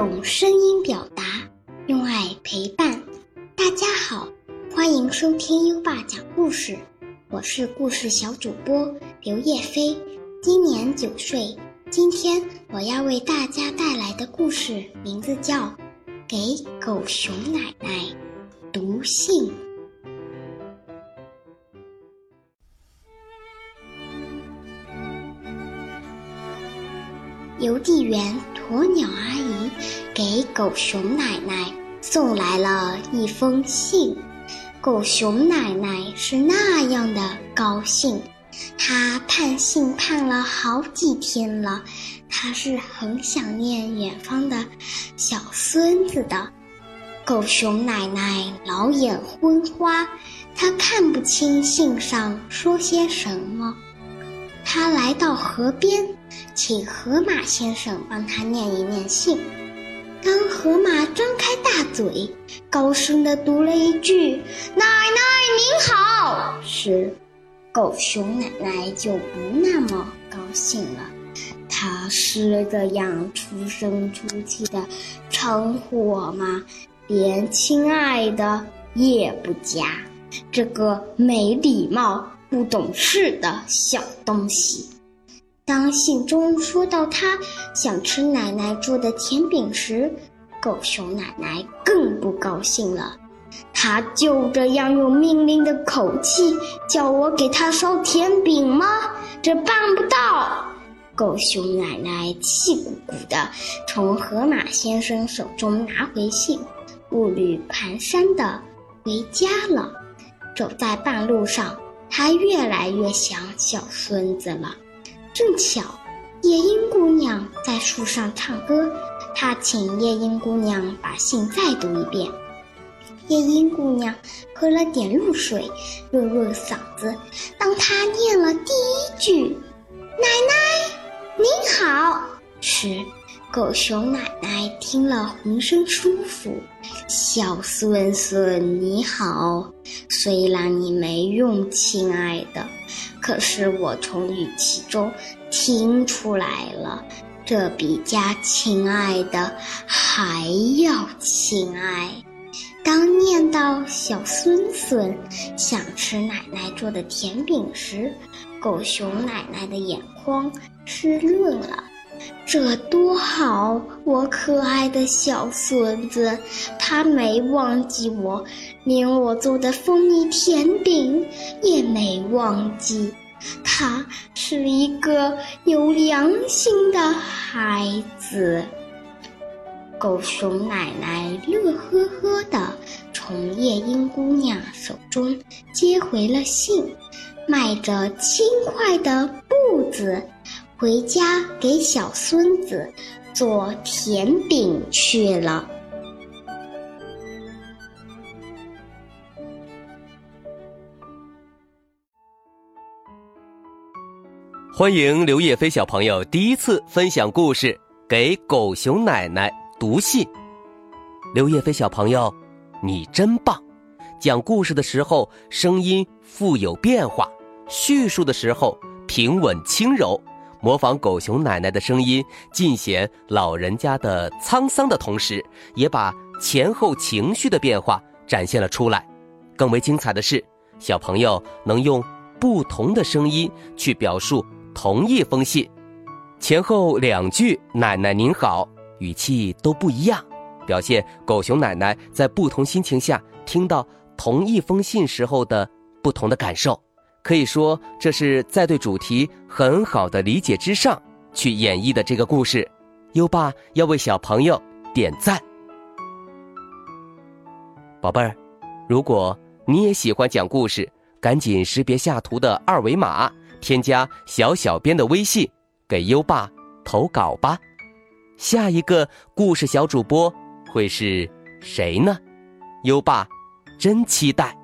用声音表达，用爱陪伴。大家好，欢迎收听优爸讲故事，我是故事小主播刘叶飞，今年九岁。今天我要为大家带来的故事名字叫《给狗熊奶奶读信》。邮递员鸵鸟阿姨给狗熊奶奶送来了一封信，狗熊奶奶是那样的高兴，她盼信盼了好几天了，她是很想念远方的小孙子的。狗熊奶奶老眼昏花，她看不清信上说些什么。他来到河边，请河马先生帮他念一念信。当河马张开大嘴，高声地读了一句“奶奶您好”时，狗熊奶奶就不那么高兴了。他是这样出声出气的称呼我吗？连“亲爱的”也不加，这个没礼貌。不懂事的小东西。当信中说到他想吃奶奶做的甜饼时，狗熊奶奶更不高兴了。他就这样用命令的口气叫我给他烧甜饼吗？这办不到！狗熊奶奶气鼓鼓地从河马先生手中拿回信，步履蹒跚地回家了。走在半路上。他越来越想小孙子了，正巧夜莺姑娘在树上唱歌，他请夜莺姑娘把信再读一遍。夜莺姑娘喝了点露水，润润嗓子。当她念了第一句“奶奶您好”时，狗熊奶奶听了浑身舒服。小孙孙你好，虽然你没用“亲爱的”，可是我从语气中听出来了，这比加“亲爱的”还要亲爱。当念到小孙孙想吃奶奶做的甜饼时，狗熊奶奶的眼眶湿润了。这多好！我可爱的小孙子，他没忘记我，连我做的蜂蜜甜饼也没忘记。他是一个有良心的孩子。狗熊奶奶乐呵呵地从夜莺姑娘手中接回了信，迈着轻快的步子。回家给小孙子做甜饼去了。欢迎刘叶飞小朋友第一次分享故事给狗熊奶奶读信。刘叶飞小朋友，你真棒！讲故事的时候声音富有变化，叙述的时候平稳轻柔。模仿狗熊奶奶的声音，尽显老人家的沧桑的同时，也把前后情绪的变化展现了出来。更为精彩的是，小朋友能用不同的声音去表述同一封信，前后两句“奶奶您好”语气都不一样，表现狗熊奶奶在不同心情下听到同一封信时候的不同的感受。可以说，这是在对主题很好的理解之上去演绎的这个故事。优爸要为小朋友点赞，宝贝儿，如果你也喜欢讲故事，赶紧识别下图的二维码，添加小小编的微信，给优爸投稿吧。下一个故事小主播会是谁呢？优爸真期待。